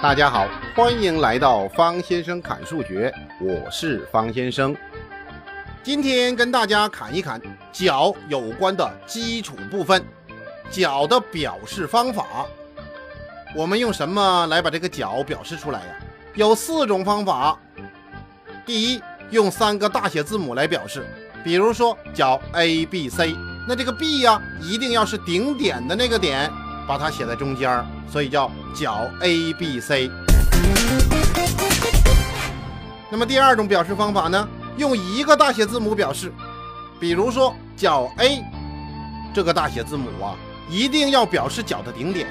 大家好，欢迎来到方先生侃数学，我是方先生。今天跟大家侃一侃角有关的基础部分，角的表示方法。我们用什么来把这个角表示出来呀？有四种方法。第一，用三个大写字母来表示，比如说角 A B C，那这个 B 呀，一定要是顶点的那个点，把它写在中间，所以叫角 A B C。那么第二种表示方法呢，用一个大写字母表示，比如说角 A 这个大写字母啊，一定要表示角的顶点。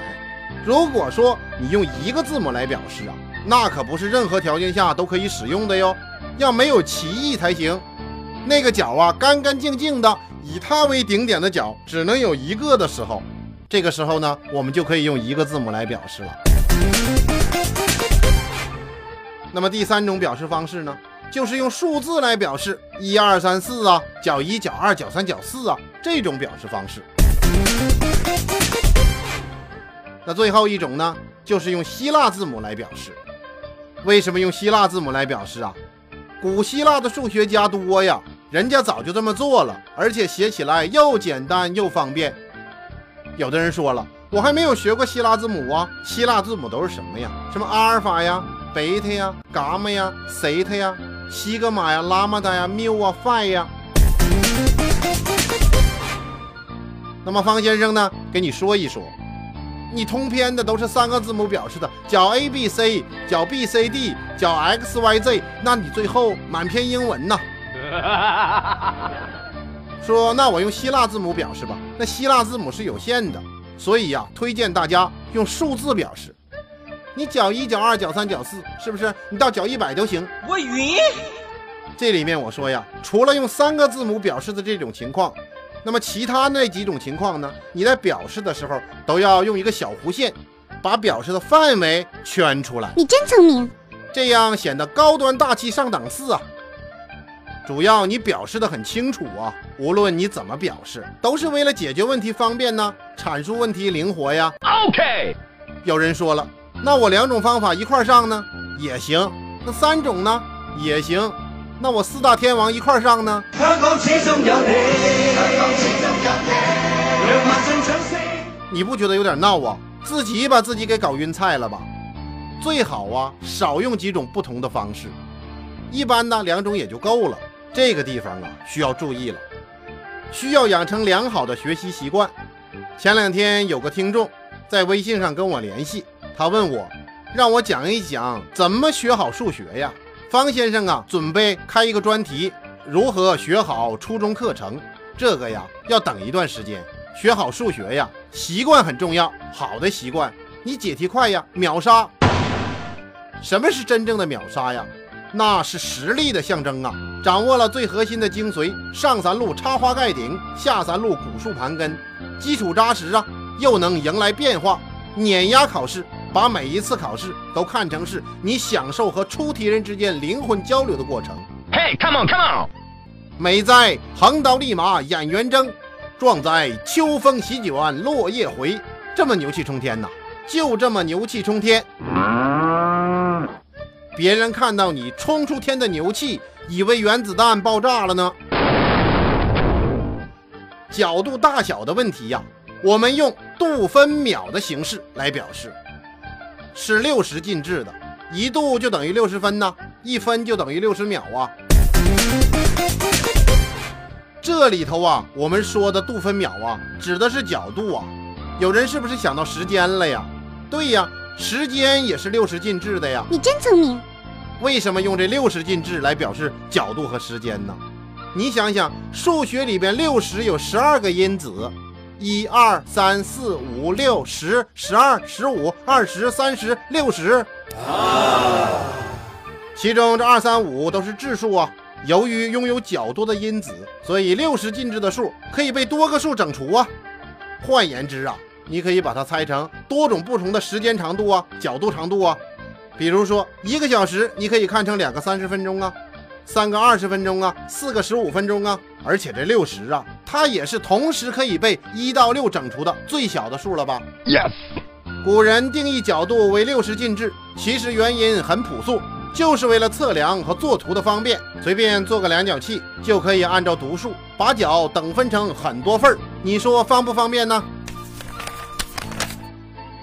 如果说你用一个字母来表示啊，那可不是任何条件下都可以使用的哟，要没有歧义才行。那个角啊，干干净净的，以它为顶点的角只能有一个的时候，这个时候呢，我们就可以用一个字母来表示了。那么第三种表示方式呢，就是用数字来表示，一二三四啊，角一角二角三角四啊，这种表示方式。那最后一种呢，就是用希腊字母来表示。为什么用希腊字母来表示啊？古希腊的数学家多呀，人家早就这么做了，而且写起来又简单又方便。有的人说了，我还没有学过希腊字母啊，希腊字母都是什么呀？什么阿尔法呀、贝塔呀、伽马呀、西塔呀、西格玛呀、拉玛达呀、缪啊、phi 呀。那么方先生呢，给你说一说，你通篇的都是三个字母表示的，角 A B C，角 B C D，角 X Y Z，那你最后满篇英文呐？说那我用希腊字母表示吧，那希腊字母是有限的，所以呀，推荐大家用数字表示。你角一、角二、角三、角四，是不是？你到角一百都行。我晕。这里面我说呀，除了用三个字母表示的这种情况，那么其他那几种情况呢？你在表示的时候都要用一个小弧线，把表示的范围圈出来。你真聪明，这样显得高端大气上档次啊。主要你表示的很清楚啊，无论你怎么表示，都是为了解决问题方便呢，阐述问题灵活呀。OK。有人说了，那我两种方法一块上呢，也行；那三种呢，也行；那我四大天王一块上呢？香港始終有你，香港始終有你，讓萬眾掌聲。你不觉得有点闹啊？自己把自己给搞晕菜了吧？最好啊，少用几种不同的方式，一般呢两种也就够了。这个地方啊，需要注意了，需要养成良好的学习习惯。前两天有个听众在微信上跟我联系，他问我，让我讲一讲怎么学好数学呀。方先生啊，准备开一个专题，如何学好初中课程。这个呀，要等一段时间。学好数学呀，习惯很重要。好的习惯，你解题快呀，秒杀。什么是真正的秒杀呀？那是实力的象征啊！掌握了最核心的精髓，上三路插花盖顶，下三路古树盘根，基础扎实啊，又能迎来变化，碾压考试，把每一次考试都看成是你享受和出题人之间灵魂交流的过程。Hey，come on，come on。美哉横刀立马眼圆睁；壮哉秋风席卷落叶回。这么牛气冲天呐、就这么牛气冲天。别人看到你冲出天的牛气，以为原子弹爆炸了呢。角度大小的问题呀、我们用度分秒的形式来表示，是六十进制的，一度就等于六十分呐、一分就等于六十秒啊。这里头啊，我们说的度分秒啊，指的是角度啊。有人是不是想到时间了呀？对呀，时间也是六十进制的呀。你真聪明。为什么用这六十进制来表示角度和时间呢？你想想，数学里边六十有十二个因子，一二三四五六十、十二、十五、二十、三十、六十。其中这二三五都是质数啊。由于拥有较多的因子，所以六十进制的数可以被多个数整除啊。换言之啊，你可以把它猜成多种不同的时间长度啊、角度长度啊。比如说，一个小时你可以看成两个三十分钟啊，三个二十分钟啊，四个十五分钟啊。而且这六十啊，它也是同时可以被一到六整除的最小的数了吧 Yes。古人定义角度为六十进制，其实原因很朴素，就是为了测量和作图的方便，随便做个量角器就可以按照读数把角等分成很多份儿。你说方不方便呢？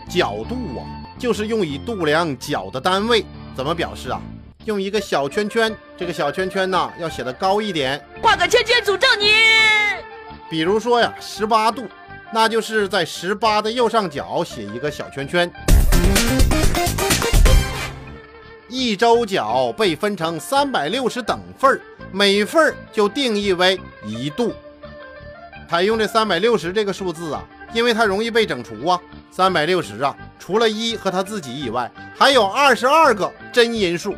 角度啊，就是用以度量角的单位，怎么表示啊？用一个小圈圈，这个小圈圈呢要写的高一点，画个圈圈诅咒你。比如说呀，十八度，那就是在十八的右上角写一个小圈圈。一周角被分成三百六十等份儿，每份儿就定义为一度。采用这三百六十这个数字啊，因为它容易被整除啊。三百六十啊，除了一和他自己以外，还有二十二个真因数。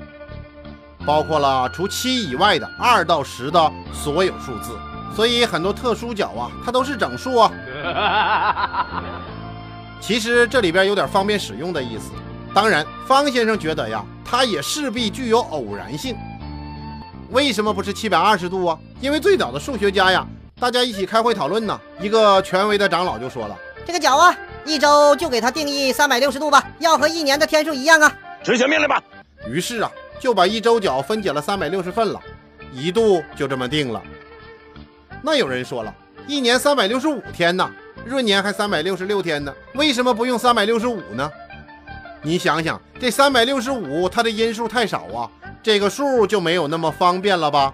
包括了除七以外的二到十的所有数字，所以很多特殊角啊，它都是整数啊。其实这里边有点方便使用的意思。当然，方先生觉得呀，它也势必具有偶然性。为什么不是七百二十度啊？因为最早的数学家呀，大家一起开会讨论呢，一个权威的长老就说了：“这个角啊，一周就给它定义三百六十度吧，要和一年的天数一样啊。”执行命令吧。于是啊。就把一周角分解了三百六十份了，一度就这么定了。那有人说了，一年三百六十五天呢，闰年还三百六十六天呢，为什么不用三百六十五呢？你想想，这三百六十五它的因数太少啊，这个数就没有那么方便了吧？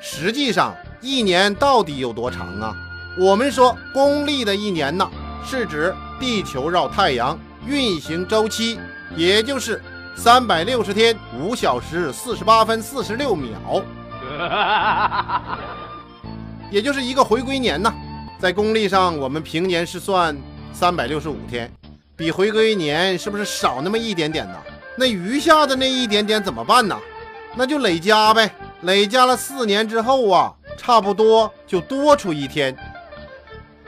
实际上，一年到底有多长啊？我们说公历的一年呢，是指地球绕太阳运行周期，也就是。三百六十天，五小时四十八分四十六秒，也就是一个回归年呐。在公历上，我们平年是算三百六十五天，比回归年是不是少那么一点点呢？那余下的那一点点怎么办呢？那就累加呗，累加了四年之后啊，差不多就多出一天。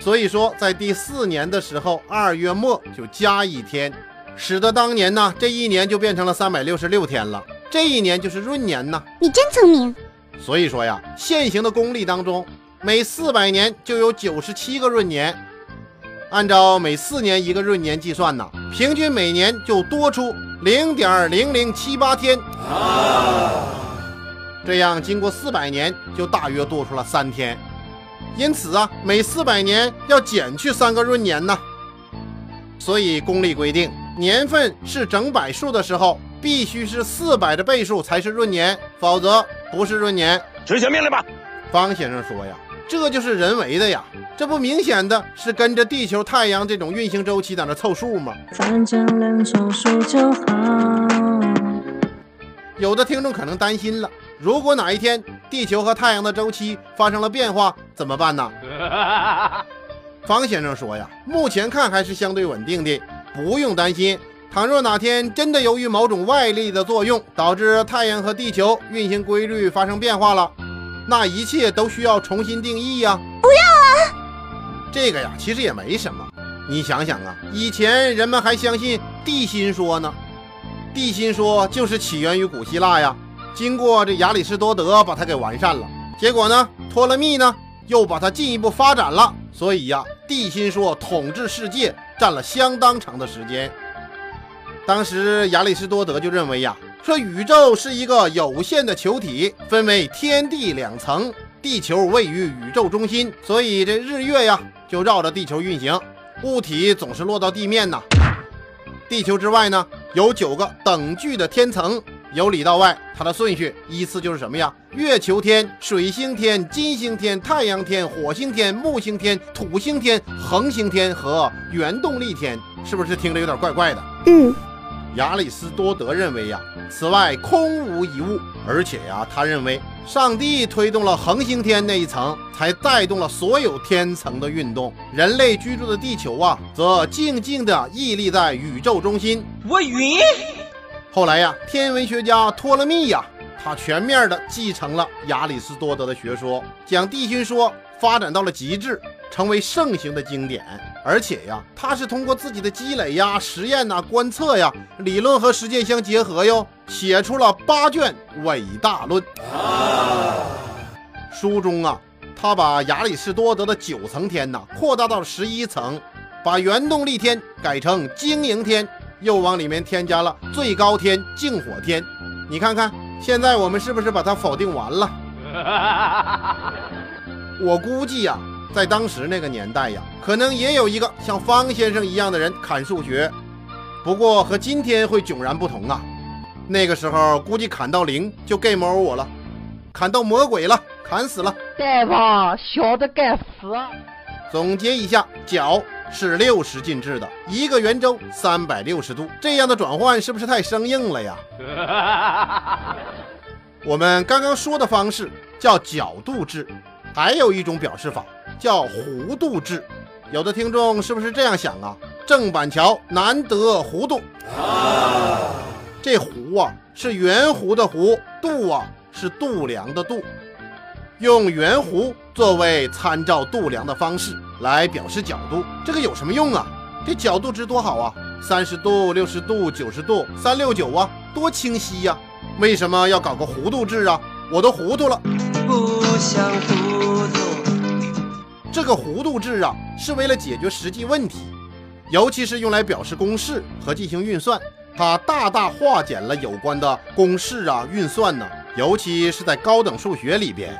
所以说，在第四年的时候，二月末就加一天。使得当年呢，这一年就变成了三百六十六天了。这一年就是闰年呢。你真聪明。所以说呀，现行的公历当中，每四百年就有九十七个闰年。按照每四年一个闰年计算呢，平均每年就多出零点零零七八天。这样经过四百年，就大约多出了三天。因此啊，每四百年要减去三个闰年呢。所以公历规定。年份是整百数的时候，必须是四百的倍数才是闰年，否则不是闰年。执行命令吧，方先生说呀，这就是人为的呀，这不明显的是跟着地球、太阳这种运行周期在那凑数吗？反正能凑数就好。有的听众可能担心了，如果哪一天地球和太阳的周期发生了变化，怎么办呢？方先生说呀，目前看还是相对稳定的。不用担心，倘若哪天真的由于某种外力的作用，导致太阳和地球运行规律发生变化了，那一切都需要重新定义呀！不要啊！这个呀，其实也没什么。你想想啊，以前人们还相信地心说呢，地心说就是起源于古希腊呀，经过这亚里士多德把它给完善了，结果呢，托勒密呢又把它进一步发展了，所以呀，地心说统治世界。占了相当长的时间。当时亚里士多德就认为呀，说宇宙是一个有限的球体，分为天地两层，地球位于宇宙中心，所以这日月呀就绕着地球运行，物体总是落到地面呐。地球之外呢，有九个等距的天层。由里到外，它的顺序依次就是什么呀？月球天、水星天、金星天、太阳天、火星天、木星天、土星天、恒星天和原动力天，是不是听着有点怪怪的？嗯。亚里士多德认为呀，此外空无一物，而且呀，他认为上帝推动了恒星天那一层，才带动了所有天层的运动。人类居住的地球啊，则静静地屹立在宇宙中心。我晕。后来呀，天文学家托勒密呀，他全面的继承了亚里士多德的学说，将地心说发展到了极致，成为盛行的经典。而且呀，他是通过自己的积累呀、实验呐、观测呀，理论和实践相结合哟，写出了八卷伟大论。啊书中啊，他把亚里士多德的九层天呐扩大到了十一层，把原动力天改成经营天。又往里面添加了最高天、净火天。你看看，现在我们是不是把它否定完了？我估计呀，在当时那个年代呀，可能也有一个像方先生一样的人砍数学，不过和今天会迥然不同啊。那个时候估计砍到零就 game over 我了，砍到魔鬼了，砍死了。大王小的该死。总结一下，角是六十进制的，一个圆周三百六十度，这样的转换是不是太生硬了呀？我们刚刚说的方式叫角度制，还有一种表示法叫弧度制。有的听众是不是这样想啊？郑板桥难得弧度，这弧啊是圆弧的弧，度啊是度量的度，用圆弧作为参照度量的方式来表示角度，这个有什么用啊？这角度值多好啊！三十度、六十度、九十度，三六九啊，多清晰呀！为什么要搞个弧度制啊？我都糊涂了。不想糊涂。这个弧度制啊，是为了解决实际问题，尤其是用来表示公式和进行运算，它大大化简了有关的公式啊、运算呢，尤其是在高等数学里边。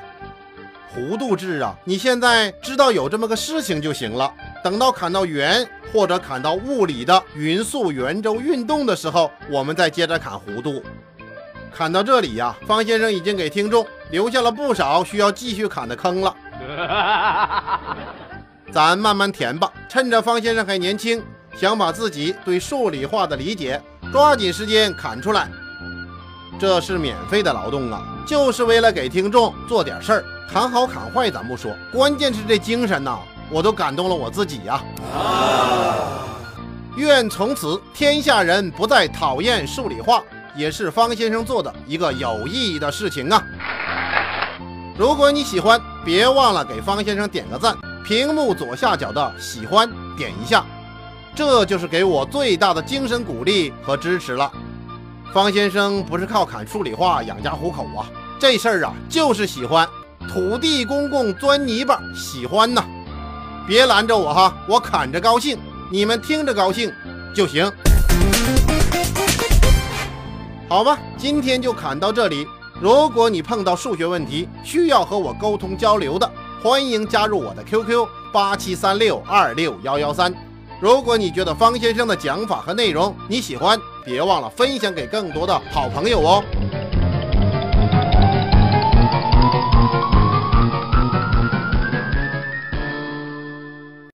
弧度制啊，你现在知道有这么个事情就行了。等到砍到圆或者砍到物理的匀速圆周运动的时候，我们再接着砍弧度。砍到这里呀，方先生已经给听众留下了不少需要继续砍的坑了。咱慢慢填吧，趁着方先生还年轻，想把自己对数理化的理解抓紧时间砍出来。这是免费的劳动啊，就是为了给听众做点事儿。砍好砍坏咱不说，关键是这精神呐，我都感动了我自己呀。愿从此天下人不再讨厌数理化，也是方先生做的一个有意义的事情啊。如果你喜欢，别忘了给方先生点个赞，屏幕左下角的喜欢点一下，这就是给我最大的精神鼓励和支持了。方先生不是靠砍数理化养家糊口啊，这事儿啊就是喜欢。土地公公钻泥巴，喜欢呐！别拦着我哈，我砍着高兴，你们听着高兴就行。好吧，今天就砍到这里。如果你碰到数学问题需要和我沟通交流的，欢迎加入我的 QQ 八七三六二六幺幺三。如果你觉得方先生的讲法和内容你喜欢，别忘了分享给更多的好朋友哦。